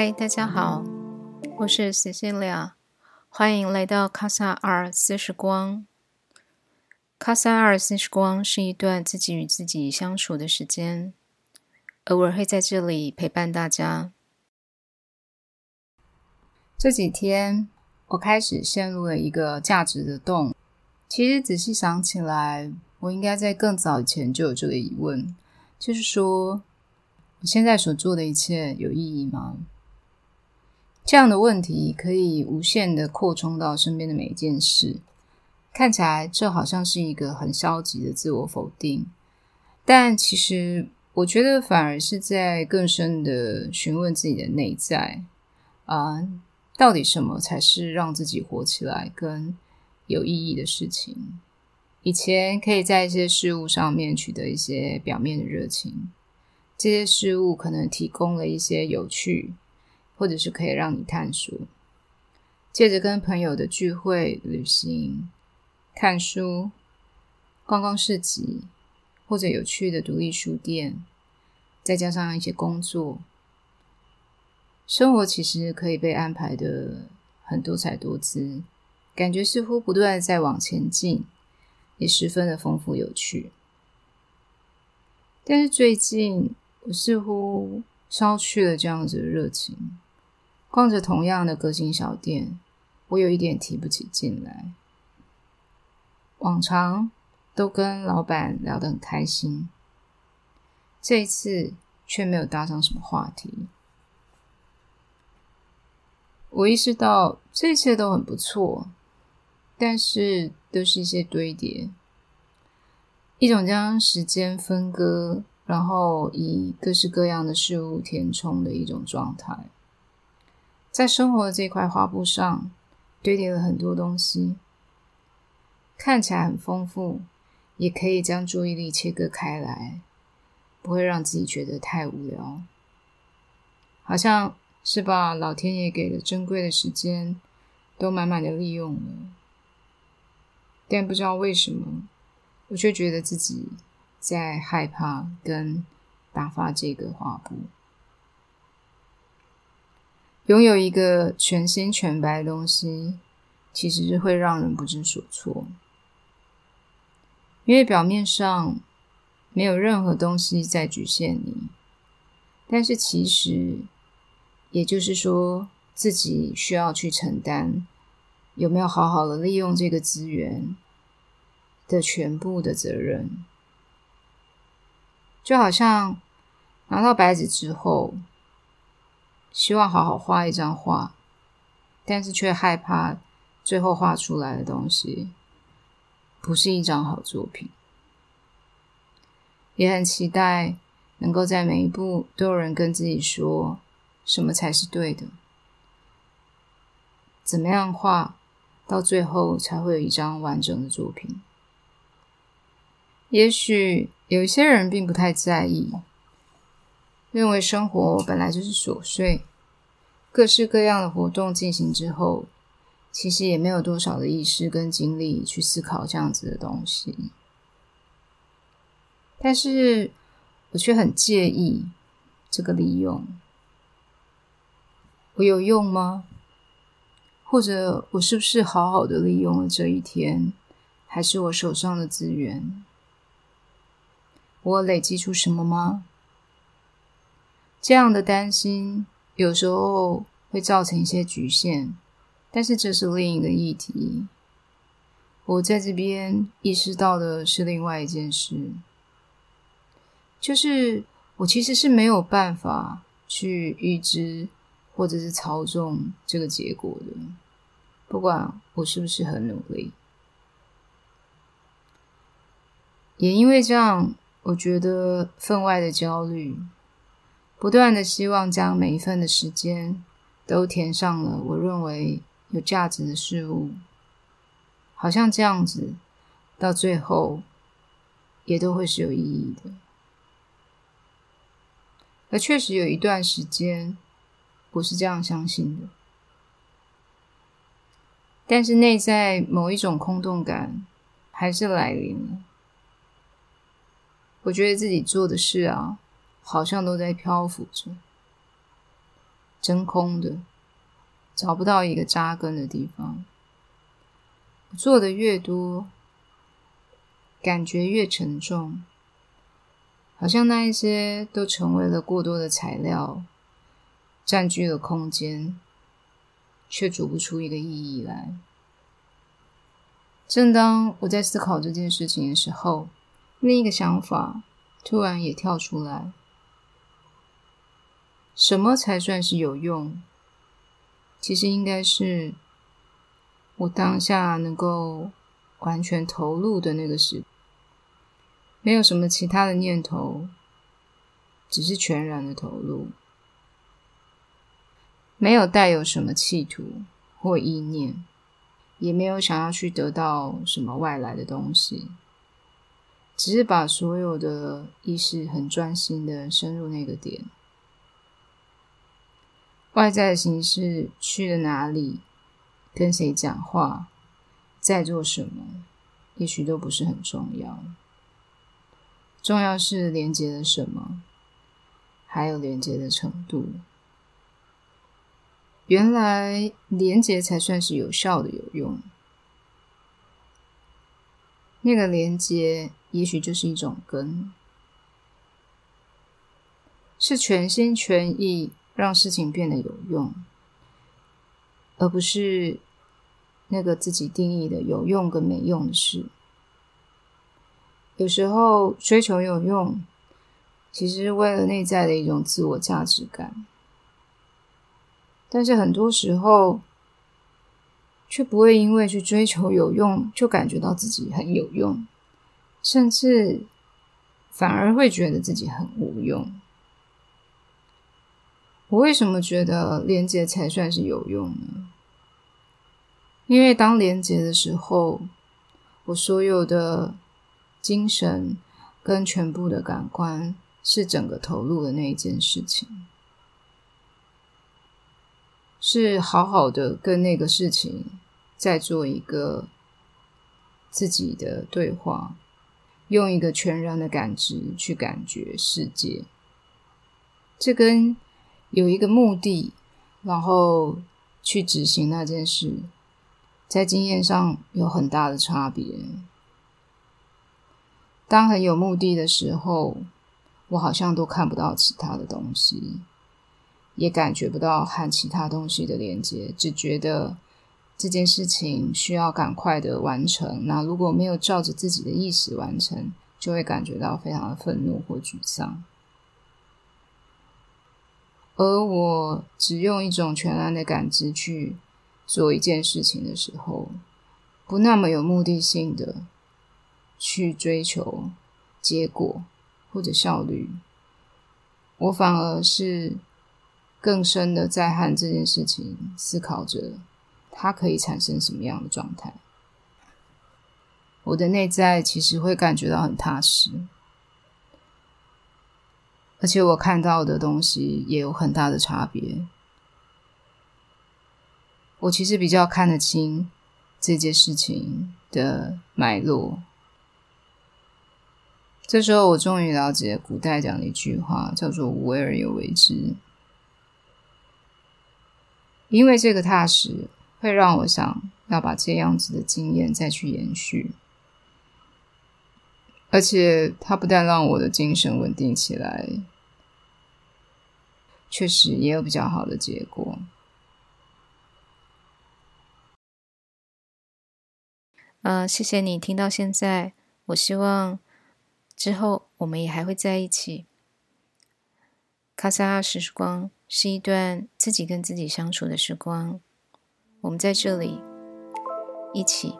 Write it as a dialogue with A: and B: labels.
A: 嗨，大家好，我是 Cecilia，欢迎来到卡萨尔四时光。卡萨尔四时光是一段自己与自己相处的时间，偶尔会在这里陪伴大家。这几天，我开始陷入了一个价值的洞。其实仔细想起来，我应该在更早以前就有这个疑问，就是说。我现在所做的一切有意义吗？这样的问题可以无限的扩充到身边的每一件事。看起来这好像是一个很消极的自我否定，但其实我觉得反而是在更深的询问自己的内在啊，到底什么才是让自己活起来跟有意义的事情？以前可以在一些事物上面取得一些表面的热情。这些事物可能提供了一些有趣，或者是可以让你探索。借着跟朋友的聚会、旅行、看书、逛逛市集，或者有趣的独立书店，再加上一些工作，生活其实可以被安排的很多彩多姿，感觉似乎不断在往前进，也十分的丰富有趣。但是最近，我似乎消去了这样子的热情，逛着同样的个性小店，我有一点提不起劲来。往常都跟老板聊得很开心，这一次却没有搭上什么话题。我意识到这一切都很不错，但是都是一些堆叠，一种将时间分割。然后以各式各样的事物填充的一种状态，在生活的这块画布上堆叠了很多东西，看起来很丰富，也可以将注意力切割开来，不会让自己觉得太无聊，好像是把老天爷给的珍贵的时间都满满的利用了，但不知道为什么，我却觉得自己。在害怕跟打发这个画布，拥有一个全新全白的东西，其实是会让人不知所措，因为表面上没有任何东西在局限你，但是其实，也就是说，自己需要去承担有没有好好的利用这个资源的全部的责任。就好像拿到白纸之后，希望好好画一张画，但是却害怕最后画出来的东西不是一张好作品。也很期待能够在每一步都有人跟自己说什么才是对的，怎么样画到最后才会有一张完整的作品。也许。有一些人并不太在意，认为生活本来就是琐碎，各式各样的活动进行之后，其实也没有多少的意识跟精力去思考这样子的东西。但是我却很介意这个利用，我有用吗？或者我是不是好好的利用了这一天，还是我手上的资源？我累积出什么吗？这样的担心有时候会造成一些局限，但是这是另一个议题。我在这边意识到的是另外一件事，就是我其实是没有办法去预知或者是操纵这个结果的，不管我是不是很努力，也因为这样。我觉得分外的焦虑，不断的希望将每一份的时间都填上了我认为有价值的事物，好像这样子到最后也都会是有意义的。而确实有一段时间我是这样相信的，但是内在某一种空洞感还是来临了。我觉得自己做的事啊，好像都在漂浮着，真空的，找不到一个扎根的地方。做的越多，感觉越沉重，好像那一些都成为了过多的材料，占据了空间，却煮不出一个意义来。正当我在思考这件事情的时候，另一个想法突然也跳出来：什么才算是有用？其实应该是。我当下能够完全投入的那个时，没有什么其他的念头，只是全然的投入，没有带有什么企图或意念，也没有想要去得到什么外来的东西，只是把所有的意识很专心的深入那个点，外在的形式去了哪里？跟谁讲话，在做什么，也许都不是很重要。重要是连接了什么，还有连接的程度。原来连接才算是有效的、有用。那个连接，也许就是一种根，是全心全意让事情变得有用，而不是。那个自己定义的有用跟没用的事，有时候追求有用，其实是为了内在的一种自我价值感，但是很多时候却不会因为去追求有用，就感觉到自己很有用，甚至反而会觉得自己很无用。我为什么觉得连接才算是有用呢？因为当连接的时候，我所有的精神跟全部的感官是整个投入的那一件事情，是好好的跟那个事情在做一个自己的对话，用一个全然的感知去感觉世界，这跟有一个目的，然后去执行那件事。在经验上有很大的差别。当很有目的的时候，我好像都看不到其他的东西，也感觉不到和其他东西的连接，只觉得这件事情需要赶快的完成。那如果没有照着自己的意识完成，就会感觉到非常的愤怒或沮丧。而我只用一种全然的感知去。做一件事情的时候，不那么有目的性的去追求结果或者效率，我反而是更深的在和这件事情思考着，它可以产生什么样的状态。我的内在其实会感觉到很踏实，而且我看到的东西也有很大的差别。我其实比较看得清这件事情的脉络。这时候，我终于了解古代讲的一句话，叫做“无为而有为之”。因为这个踏实，会让我想要把这样子的经验再去延续，而且它不但让我的精神稳定起来，确实也有比较好的结果。
B: 呃，谢谢你听到现在。我希望之后我们也还会在一起。卡萨尔时光是一段自己跟自己相处的时光，我们在这里一起。